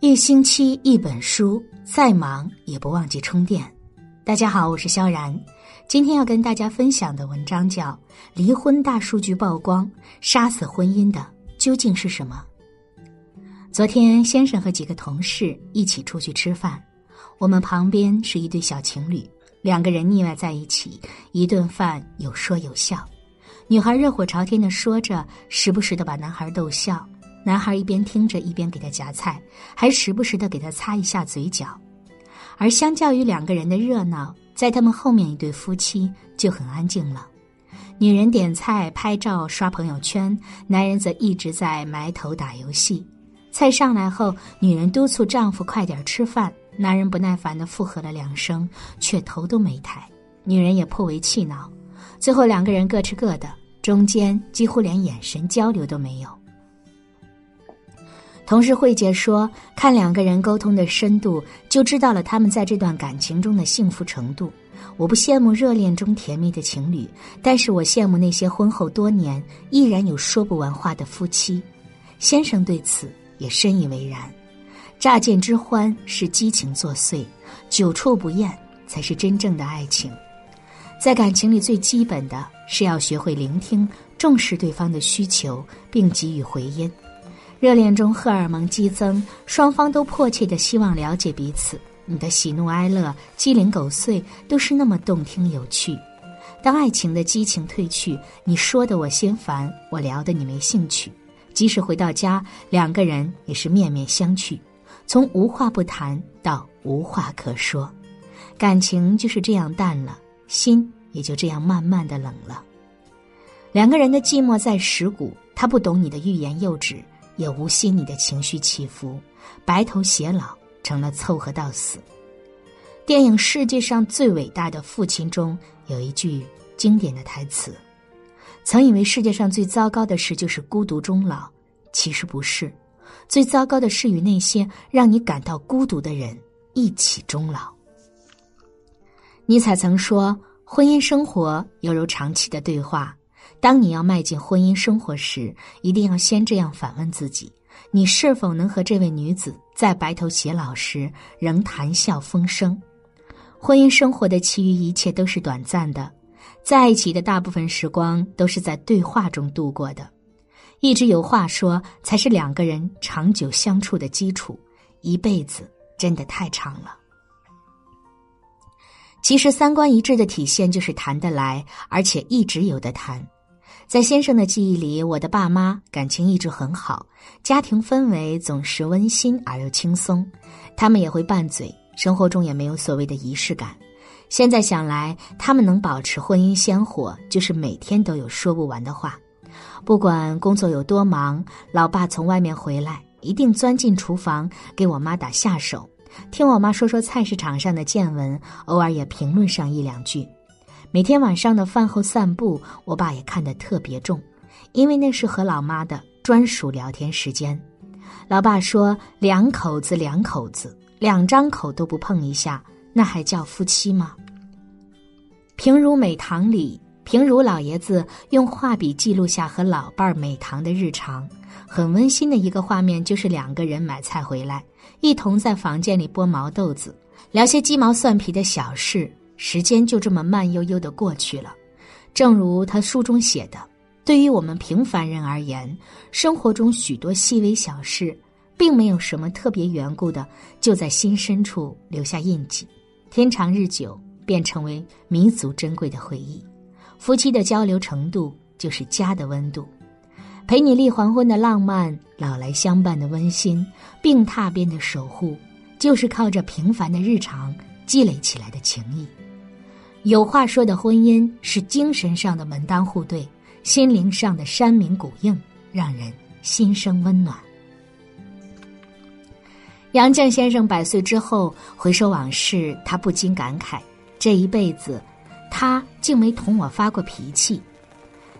一星期一本书，再忙也不忘记充电。大家好，我是萧然，今天要跟大家分享的文章叫《离婚大数据曝光，杀死婚姻的究竟是什么》。昨天，先生和几个同事一起出去吃饭，我们旁边是一对小情侣，两个人腻歪在一起，一顿饭有说有笑。女孩热火朝天的说着，时不时的把男孩逗笑。男孩一边听着，一边给他夹菜，还时不时的给他擦一下嘴角。而相较于两个人的热闹，在他们后面一对夫妻就很安静了。女人点菜、拍照、刷朋友圈，男人则一直在埋头打游戏。菜上来后，女人督促丈夫快点吃饭，男人不耐烦的附和了两声，却头都没抬。女人也颇为气恼。最后两个人各吃各的，中间几乎连眼神交流都没有。同事慧姐说：“看两个人沟通的深度，就知道了他们在这段感情中的幸福程度。我不羡慕热恋中甜蜜的情侣，但是我羡慕那些婚后多年依然有说不完话的夫妻。”先生对此也深以为然。乍见之欢是激情作祟，久处不厌才是真正的爱情。在感情里，最基本的是要学会聆听、重视对方的需求，并给予回音。热恋中荷尔蒙激增，双方都迫切的希望了解彼此。你的喜怒哀乐、鸡零狗碎都是那么动听有趣。当爱情的激情褪去，你说的我心烦，我聊的你没兴趣。即使回到家，两个人也是面面相觑，从无话不谈到无话可说，感情就是这样淡了，心也就这样慢慢的冷了。两个人的寂寞在蚀骨，他不懂你的欲言又止。也无心你的情绪起伏，白头偕老成了凑合到死。电影《世界上最伟大的父亲》中有一句经典的台词：“曾以为世界上最糟糕的事就是孤独终老，其实不是，最糟糕的是与那些让你感到孤独的人一起终老。”尼采曾说：“婚姻生活犹如长期的对话。”当你要迈进婚姻生活时，一定要先这样反问自己：你是否能和这位女子在白头偕老时仍谈笑风生？婚姻生活的其余一切都是短暂的，在一起的大部分时光都是在对话中度过的。一直有话说，才是两个人长久相处的基础。一辈子真的太长了。其实，三观一致的体现就是谈得来，而且一直有的谈。在先生的记忆里，我的爸妈感情一直很好，家庭氛围总是温馨而又轻松。他们也会拌嘴，生活中也没有所谓的仪式感。现在想来，他们能保持婚姻鲜活，就是每天都有说不完的话。不管工作有多忙，老爸从外面回来，一定钻进厨房给我妈打下手，听我妈说说菜市场上的见闻，偶尔也评论上一两句。每天晚上的饭后散步，我爸也看得特别重，因为那是和老妈的专属聊天时间。老爸说：“两口子，两口子，两张口都不碰一下，那还叫夫妻吗？”平如美堂里，平如老爷子用画笔记录下和老伴儿美堂的日常，很温馨的一个画面就是两个人买菜回来，一同在房间里剥毛豆子，聊些鸡毛蒜皮的小事。时间就这么慢悠悠的过去了，正如他书中写的：“对于我们平凡人而言，生活中许多细微小事，并没有什么特别缘故的，就在心深处留下印记，天长日久便成为弥足珍贵的回忆。夫妻的交流程度就是家的温度，陪你立黄昏的浪漫，老来相伴的温馨，病榻边的守护，就是靠着平凡的日常积累起来的情谊。”有话说的婚姻是精神上的门当户对，心灵上的山明谷应，让人心生温暖。杨绛先生百岁之后回首往事，他不禁感慨：这一辈子，他竟没同我发过脾气。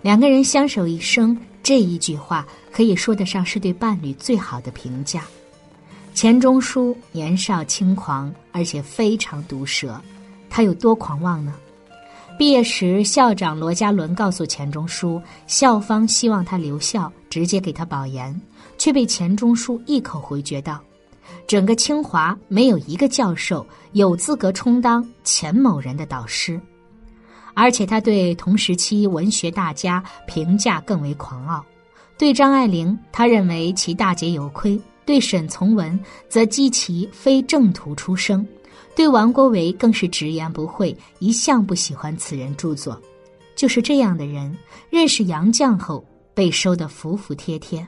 两个人相守一生，这一句话可以说得上是对伴侣最好的评价。钱钟书年少轻狂，而且非常毒舌。他有多狂妄呢？毕业时，校长罗家伦告诉钱钟书，校方希望他留校，直接给他保研，却被钱钟书一口回绝道：“整个清华没有一个教授有资格充当钱某人的导师，而且他对同时期文学大家评价更为狂傲。对张爱玲，他认为其大节有亏；对沈从文，则讥其非正途出生；对王国维，更是直言不讳，一向不喜欢此人著作。就是这样的人，认识杨绛后，被收得服服帖帖。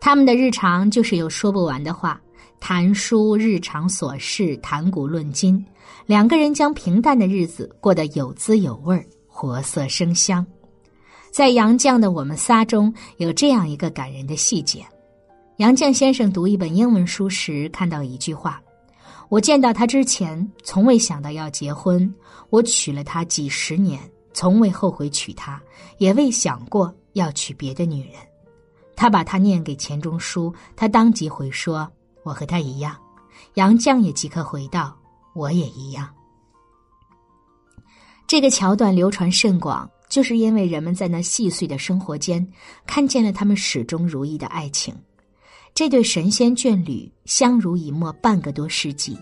他们的日常就是有说不完的话，谈书、日常琐事、谈古论今，两个人将平淡的日子过得有滋有味、活色生香。在杨绛的《我们仨》中有这样一个感人的细节：杨绛先生读一本英文书时，看到一句话：“我见到他之前，从未想到要结婚；我娶了她几十年，从未后悔娶她，也未想过要娶别的女人。”他把他念给钱钟书，他当即回说：“我和他一样。”杨绛也即刻回道：“我也一样。”这个桥段流传甚广，就是因为人们在那细碎的生活间，看见了他们始终如一的爱情。这对神仙眷侣相濡以沫半个多世纪，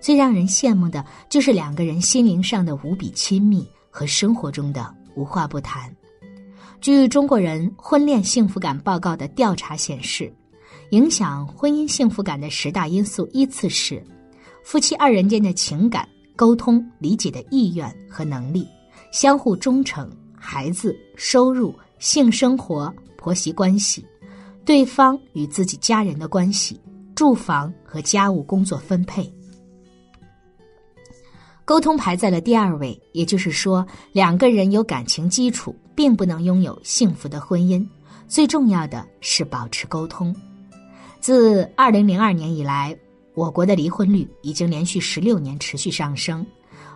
最让人羡慕的就是两个人心灵上的无比亲密和生活中的无话不谈。据中国人婚恋幸福感报告的调查显示，影响婚姻幸福感的十大因素依次是：夫妻二人间的情感沟通、理解的意愿和能力，相互忠诚、孩子、收入、性生活、婆媳关系，对方与自己家人的关系，住房和家务工作分配。沟通排在了第二位，也就是说，两个人有感情基础，并不能拥有幸福的婚姻。最重要的是保持沟通。自二零零二年以来，我国的离婚率已经连续十六年持续上升。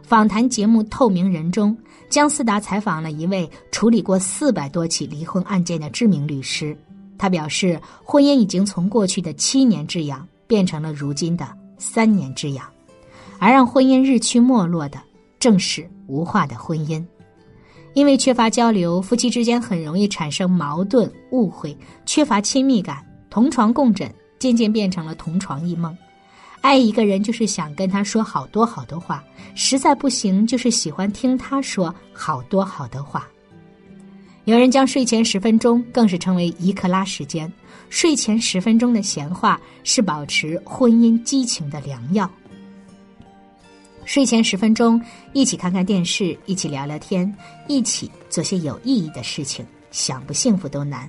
访谈节目《透明人》中，姜思达采访了一位处理过四百多起离婚案件的知名律师，他表示，婚姻已经从过去的七年之痒变成了如今的三年之痒。而让婚姻日趋没落的，正是无话的婚姻。因为缺乏交流，夫妻之间很容易产生矛盾、误会，缺乏亲密感，同床共枕渐渐变成了同床异梦。爱一个人就是想跟他说好多好多话，实在不行就是喜欢听他说好多好多话。有人将睡前十分钟更是称为一克拉时间，睡前十分钟的闲话是保持婚姻激情的良药。睡前十分钟，一起看看电视，一起聊聊天，一起做些有意义的事情，想不幸福都难。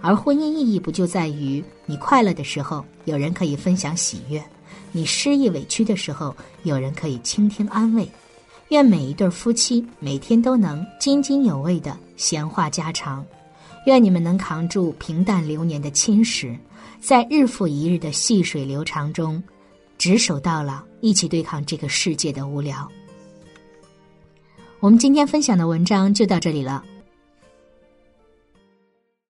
而婚姻意义不就在于你快乐的时候有人可以分享喜悦，你失意委屈的时候有人可以倾听安慰。愿每一对夫妻每天都能津津有味的闲话家常，愿你们能扛住平淡流年的侵蚀，在日复一日的细水流长中。执手到老，一起对抗这个世界的无聊。我们今天分享的文章就到这里了。